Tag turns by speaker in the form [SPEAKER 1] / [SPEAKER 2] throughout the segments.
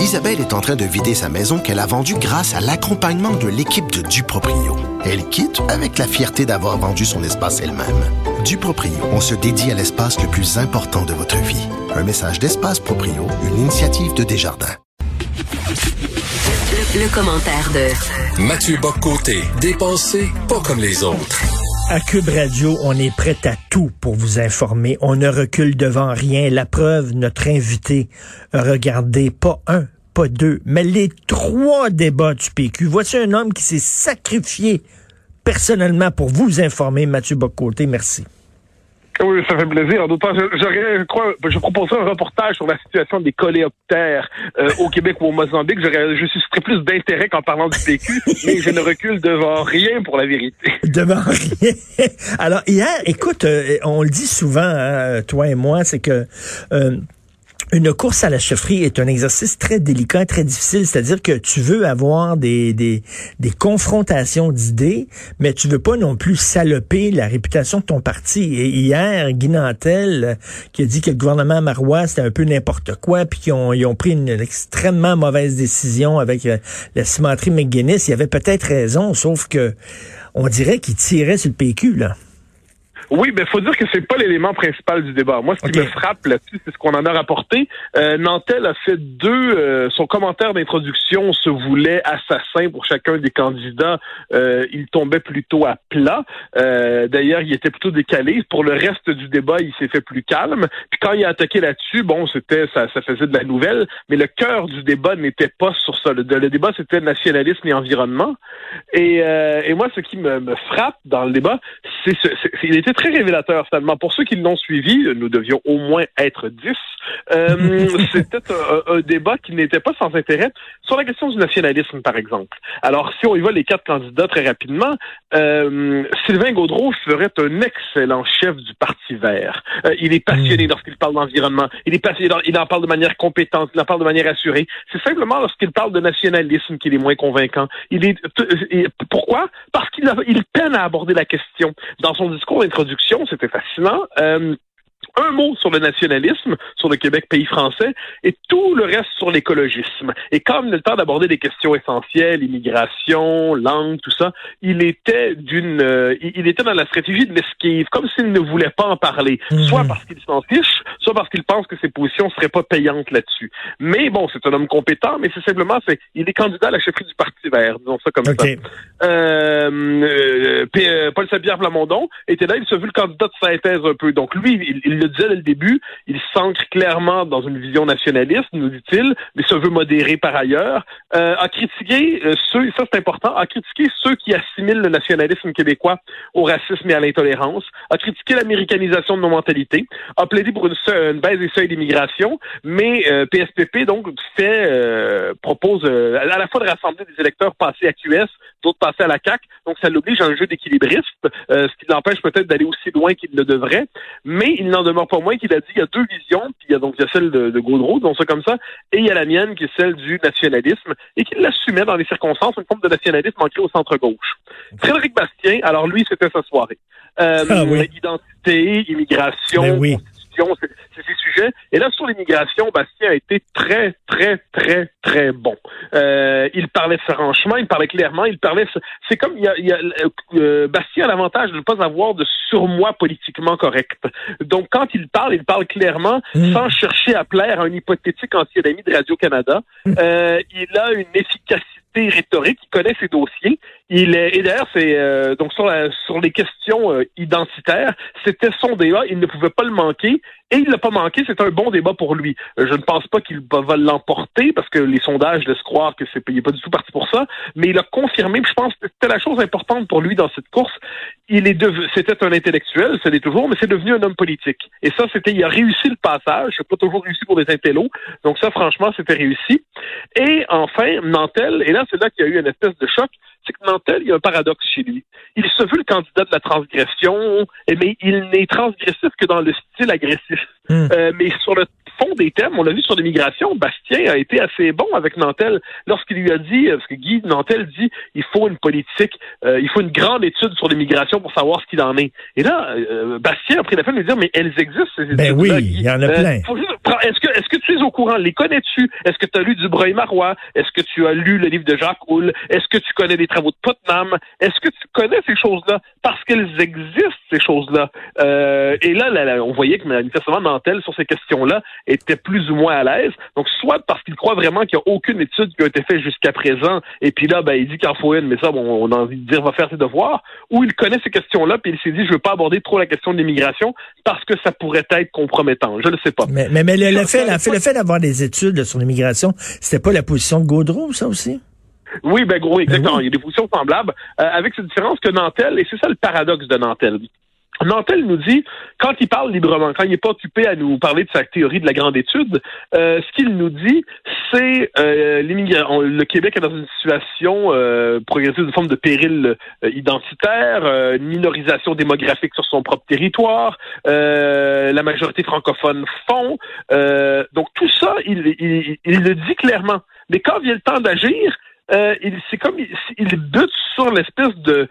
[SPEAKER 1] Isabelle est en train de vider sa maison qu'elle a vendue grâce à l'accompagnement de l'équipe de Duproprio. Elle quitte avec la fierté d'avoir vendu son espace elle-même. Duproprio, on se dédie à l'espace le plus important de votre vie. Un message d'Espace Proprio, une initiative de Desjardins.
[SPEAKER 2] Le, commentaire de
[SPEAKER 3] Mathieu Boccoté, dépensé pas comme les autres.
[SPEAKER 4] À Cube Radio, on est prêt à tout pour vous informer. On ne recule devant rien. La preuve, notre invité a regardé pas un, pas deux, mais les trois débats du PQ. Voici un homme qui s'est sacrifié personnellement pour vous informer. Mathieu Bocoté, merci.
[SPEAKER 5] Oui, ça fait plaisir. D'autant, j'aurais, je, je proposerais un reportage sur la situation des coléoptères euh, au Québec ou au Mozambique. J'aurais, je susciterais plus d'intérêt qu'en parlant du PQ, mais je ne recule devant rien pour la vérité.
[SPEAKER 4] Devant rien. Alors hier, écoute, euh, on le dit souvent, hein, toi et moi, c'est que euh, une course à la chefferie est un exercice très délicat, très difficile. C'est-à-dire que tu veux avoir des, des, confrontations d'idées, mais tu veux pas non plus saloper la réputation de ton parti. Et hier, Guy Nantel, qui a dit que le gouvernement marois, c'était un peu n'importe quoi, puis qu'ils ont, ils ont pris une, extrêmement mauvaise décision avec euh, la cimenterie McGuinness, il avait peut-être raison, sauf que on dirait qu'il tirait sur le PQ, là.
[SPEAKER 5] Oui, ben faut dire que c'est pas l'élément principal du débat. Moi, ce qui me frappe là-dessus, c'est ce qu'on en a rapporté. Euh, Nantel a fait deux. Euh, son commentaire d'introduction se voulait assassin pour chacun des candidats. Euh, il tombait plutôt à plat. Euh, d'ailleurs, il était plutôt décalé. Pour le reste du débat, il s'est fait plus calme. Puis quand il a attaqué là-dessus, bon, c'était ça, ça faisait de la nouvelle. Mais le cœur du débat n'était pas sur ça. Le, débat, c'était nationalisme et environnement. Et, et moi, ce qui me, me frappe dans le débat, c'est, il était très révélateur finalement. Pour ceux qui l'ont suivi, nous devions au moins être dix. Euh, C'était un, débat qui n'était pas sans intérêt sur la question du nationalisme, par exemple. Alors, si on y va les quatre candidats très rapidement, euh, Sylvain Gaudreau ferait un excellent chef du Parti vert. Euh, il est passionné hmm. lorsqu'il parle d'environnement. Il est passionné, il en parle de manière compétente, il en parle de manière assurée. C'est simplement lorsqu'il parle de nationalisme qu'il est moins convaincant. Il est pourquoi? Parce il peine à aborder la question. Dans son discours d'introduction c'était fascinant. Euh, un mot sur le nationalisme, sur le Québec pays français, et tout le reste sur l'écologisme. Et comme il a le temps d'aborder des questions essentielles, immigration, langue, tout ça, il était d'une, euh, il était dans la stratégie de l'esquive, comme s'il ne voulait pas en parler, mhm. soit parce qu'il s'en fiche, soit parce qu'il pense que ses positions seraient pas payantes là-dessus. Mais bon, c'est un homme compétent, mais c'est simplement, c'est, il est candidat à la chefferie du Parti Vert, disons ça comme ça. Euh, euh, Paul Sabière Plamondon était là, il se veut le candidat de synthèse un peu. Donc lui, il il le disait dès le début, il s'ancre clairement dans une vision nationaliste, nous dit-il, mais se veut modérer par ailleurs, euh, a critiqué euh, ceux, ça c'est important, a critiqué ceux qui assimilent le nationalisme québécois au racisme et à l'intolérance, a critiqué l'américanisation de nos mentalités, a plaidé pour une, une baisse des seuils d'immigration, mais PSPP euh, donc fait euh, propose à la fois de rassembler des électeurs passés à QS, d'autres passés à la CAC, donc ça l'oblige à un jeu d'équilibriste, ce qui l'empêche peut-être d'aller aussi loin qu'il ne devrait, mais il n'en demeure pas moins qu'il a dit il y a deux visions, puis il y a donc il y a celle de, de Gaudreau, donc ça comme ça, et il y a la mienne qui est celle du nationalisme, et qu'il l'assumait dans les circonstances, une forme de nationalisme ancré au centre-gauche. Frédéric Bastien, alors lui, c'était sa soirée. Euh, ah Identité, immigration, ben c'est Et là, sur l'immigration, Bastien a été très, très, très, très bon. Euh, il parlait franchement, il parlait clairement, il parlait. C'est comme il y a, il y a euh, Bastien a l'avantage de ne pas avoir de surmoi politiquement correct. Donc, quand il parle, il parle clairement, mmh. sans chercher à plaire à un hypothétique ancien ami de Radio Canada. Mmh. Euh, il a une efficacité rhétorique, il connaît ses dossiers. Il est, et d'ailleurs, c'est euh, donc sur, sur les questions euh, identitaires, c'était son débat, il ne pouvait pas le manquer. Et il l'a pas manqué, c'est un bon débat pour lui. Euh, je ne pense pas qu'il va, l'emporter parce que les sondages laissent croire que c'est il pas du tout parti pour ça, mais il a confirmé, je pense que c'était la chose importante pour lui dans cette course. Il est c'était un intellectuel, c'est toujours, mais c'est devenu un homme politique. Et ça, c'était, il a réussi le passage. C'est pas toujours réussi pour des intellos. Donc ça, franchement, c'était réussi. Et enfin, Nantel, et là, c'est là qu'il y a eu une espèce de choc il y a un paradoxe chez lui. Il se veut le candidat de la transgression, mais il n'est transgressif que dans le style agressif. Hmm. Euh, mais sur le fond des thèmes, on l'a vu sur l'immigration, Bastien a été assez bon avec Nantel lorsqu'il lui a dit, parce que Guy Nantel dit, il faut une politique, il faut une grande étude sur l'immigration pour savoir ce qu'il en est. Et là, Bastien a pris la peine de lui dire, mais elles existent ces.
[SPEAKER 4] Ben oui, il y en a plein.
[SPEAKER 5] Est-ce que, est-ce que tu es au courant? Les connais-tu? Est-ce que tu as lu Dubreuil Marois? Est-ce que tu as lu le livre de Jacques Houle? Est-ce que tu connais les travaux de Putnam? Est-ce que tu connais ces choses-là? Parce qu'elles existent, ces choses-là. Euh, et là, on voyait que manifestement Nantel, sur ces questions-là, était plus ou moins à l'aise. Donc, soit parce qu'il croit vraiment qu'il n'y a aucune étude qui a été faite jusqu'à présent, et puis là, ben, il dit qu'il en faut une, mais ça, bon, on a envie de dire, va faire ses devoirs, ou il connaît ces questions-là, puis il s'est dit, je veux pas aborder trop la question de l'immigration parce que ça pourrait être compromettant. Je ne sais pas.
[SPEAKER 4] Mais, mais, mais le, fait, le fait d'avoir des études sur l'immigration, c'était pas la position de Gaudreau, ça aussi?
[SPEAKER 5] Oui, ben gros, exactement. Ben Il y a des positions semblables, euh, avec cette différence que Nantel, et c'est ça le paradoxe de Nantel. Nantel nous dit, quand il parle librement, quand il n'est pas occupé à nous parler de sa théorie de la grande étude, euh, ce qu'il nous dit, c'est euh, le Québec est dans une situation euh, progressive de forme de péril euh, identitaire, euh, une minorisation démographique sur son propre territoire, la majorité francophone fond. donc tout ça, il, il, il, le dit clairement. Mais quand vient le temps d'agir, il c'est comme il, il bute sur l'espèce de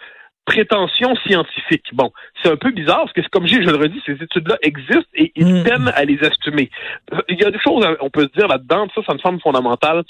[SPEAKER 5] prétention scientifique. Bon, c'est un peu bizarre parce que, comme je le redis, ces études-là existent et ils mm. peinent à les assumer. Il y a des choses, on peut se dire là-dedans, ça, ça me semble fondamental.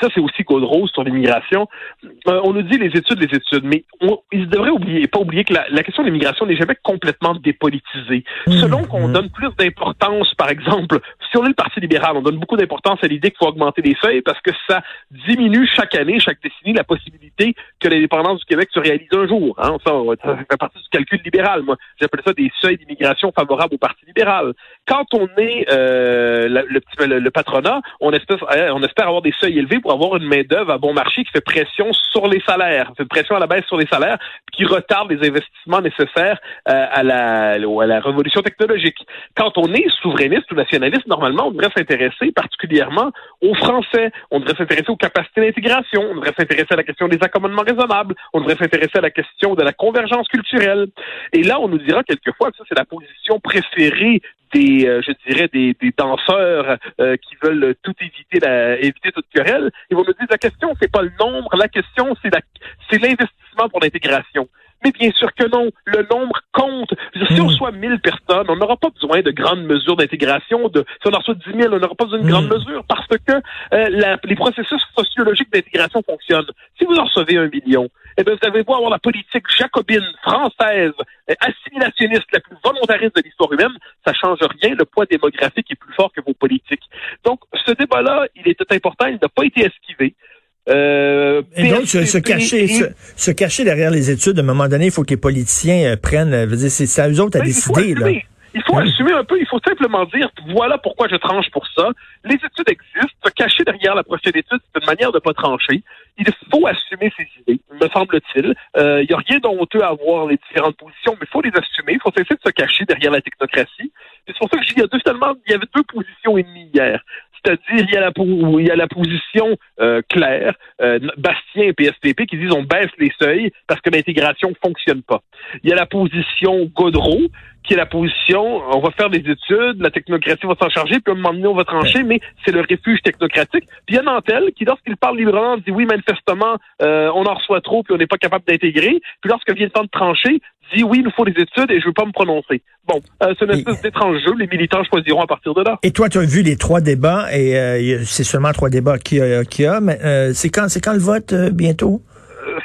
[SPEAKER 5] Ça, c'est aussi Rose sur l'immigration. Euh, on nous dit les études, les études, mais on, ils devraient oublier, pas oublier que la, la question de l'immigration n'est jamais complètement dépolitisée. Mm. Selon qu'on mm. donne plus d'importance, par exemple, si on est le Parti libéral, on donne beaucoup d'importance à l'idée qu'il faut augmenter les seuils parce que ça diminue chaque année, chaque décennie, la possibilité que l'indépendance du Québec se réalise un jour. Hein ça, ça fait partie du calcul libéral. Moi, j'appelle ça des seuils d'immigration favorables au Parti libéral. Quand on est euh, le, le, patronat, on espère, euh, on espère avoir des seuils élevés pour avoir une main d'œuvre à bon marché qui fait pression sur les salaires, fait pression à la baisse sur les salaires, qui retarde les investissements nécessaires euh, à la à la révolution technologique. Quand on est souverainiste ou nationaliste, normalement, on devrait s'intéresser particulièrement aux Français. On devrait s'intéresser aux capacités d'intégration. On devrait s'intéresser à la question des accommodements raisonnables. On devrait s'intéresser à la question de la convergence culturelle. Et là, on nous dira quelquefois que ça, c'est la position préférée des, euh, je dirais, des, danseurs euh, qui veulent tout éviter, la, éviter toute querelle. Ils vont nous dire la question, c'est pas le nombre, la question, c'est l'investissement pour l'intégration. Mais bien sûr que non. Le nombre compte. Si on hmm. reçoit 1000 personnes, on n'aura pas besoin de grandes mesures d'intégration. De, si on en reçoit 10 000, on n'aura pas besoin de grandes hmm. mesures parce que euh, les processus sociologiques d'intégration fonctionnent. Si vous en recevez un million, eh bien, vous avez beau avoir la politique jacobine, française, euh, assimilationniste, la plus volontariste de l'histoire humaine, ça change rien. Le poids démographique est plus fort que vos politiques. Donc, ce débat-là, il était important. Il n'a pas été esquivé.
[SPEAKER 4] Euh, et donc, se, cacher, se, cacher derrière les études, à un moment donné, il faut que les politiciens euh, prennent, euh, c'est à eux autres à ben, décider. Là.
[SPEAKER 5] Il faut assumer un peu, il faut simplement dire, voilà pourquoi je tranche pour ça. Les études existent, se cacher derrière la prochaine étude, c'est une manière de pas trancher. Il faut assumer ses idées, me semble-t-il. Il n'y a rien d'honteux à avoir les différentes positions, mais il faut les assumer. Il faut cesser de se cacher derrière la technocratie. C'est pour ça que il y a deux, il y avait deux positions ennemies hier. C'est-à-dire, il y a la, il y a la position euh, claire, euh, Bastien et PSPP, qui disent on baisse les seuils parce que l'intégration fonctionne pas. Il y a la position Godreau, qui est la position, on va faire des études, la technocratie va s'en charger, puis à un moment donné, on va trancher, mais c'est le refuge technocratique. Puis il y a Nantel qui, lorsqu'il parle librement, dit oui, manifestement, euh, on en reçoit trop, puis on n'est pas capable d'intégrer. Puis lorsque vient le temps de trancher, dit oui, il nous faut des études et je veux pas me prononcer. Bon, euh, c'est une espèce d'étrange jeu. Les militants choisiront à partir de là.
[SPEAKER 4] Et toi, tu as vu les trois débats et euh, c'est seulement trois débats qu'il y a. Qu a mais euh, c'est quand, c'est quand le vote bientôt?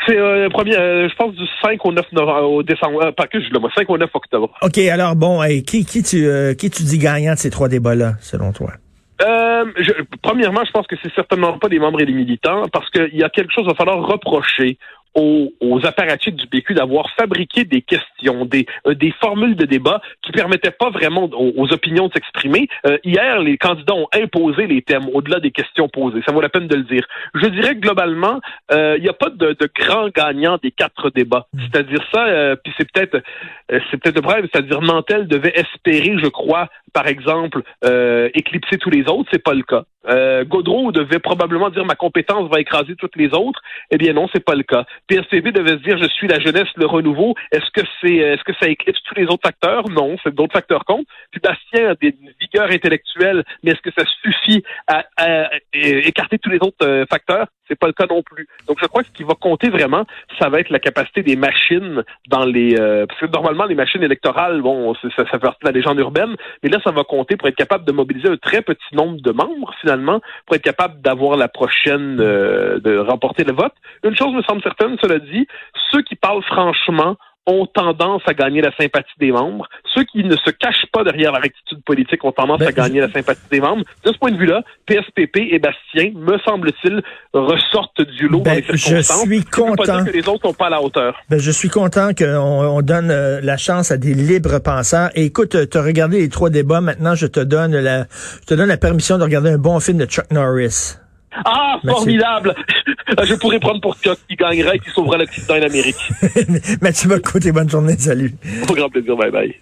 [SPEAKER 5] C'est euh, premier, je pense du 5 au 9 novembre, au décembre, pas que je le 5 au 9 octobre.
[SPEAKER 4] OK, alors bon, qui, qui, tu, qui tu dis gagnant de ces trois débats-là, selon toi?
[SPEAKER 5] Euh, je, premièrement, je pense que c'est certainement pas les membres et les militants, parce qu'il y a quelque chose à falloir reprocher aux, aux apparatchiks du PQ d'avoir fabriqué des questions, des, euh, des formules de débat qui permettaient pas vraiment aux, opinions de s'exprimer. Euh, hier, les candidats ont imposé les thèmes au-delà des questions posées. Ça vaut la peine de le dire. Je dirais que globalement, euh, il n'y a pas de, de grand gagnant des quatre débats. Mm. C'est-à-dire ça, puis c'est peut-être c'est peut-être le problème, c'est-à-dire Nantel devait espérer, je crois, par exemple, euh, éclipser tous les autres. C'est pas le cas. Euh, Gaudreau devait probablement dire ma compétence va écraser toutes les autres. Eh bien non, c'est pas le cas. PSPB devait se dire je suis la jeunesse, le renouveau. Est-ce que c'est est-ce que ça éclipse tous les autres facteurs Non, c'est d'autres facteurs comptent. Puis Bastien a des vigueur intellectuelle, mais est-ce que ça suffit à, écarter tous les autres euh, facteurs? C'est pas le cas non plus. Donc je crois que ce qui va compter vraiment, ça va être la capacité des machines dans les euh, parce que normalement les machines électorales, bon, ça, ça fait partie de la légende urbaine, mais là ça va compter pour être capable de mobiliser un très petit nombre de membres finalement, pour être capable d'avoir la prochaine euh, de remporter le vote. Une chose me semble certaine, cela dit, ceux qui parlent franchement ont tendance à gagner la sympathie des membres. Ceux qui ne se cachent pas derrière la rectitude politique ont tendance ben, à gagner la sympathie des membres. De ce point de vue-là, PSPP et Bastien, me semble-t-il, ressortent du lot ben, dans les circonstances.
[SPEAKER 4] Je suis content.
[SPEAKER 5] que les autres sont pas à la hauteur.
[SPEAKER 4] Ben, je suis content qu'on on donne euh, la chance à des libres penseurs. Et écoute, tu as regardé les trois débats. Maintenant, je te donne la, je te donne la permission de regarder un bon film de Chuck Norris.
[SPEAKER 5] Ah, formidable! Je pourrais prendre pour Chuck qui gagnerait et qui sauverait l'accident en Amérique.
[SPEAKER 4] Mathieu côté bonne journée, salut.
[SPEAKER 5] Au grand plaisir, bye bye.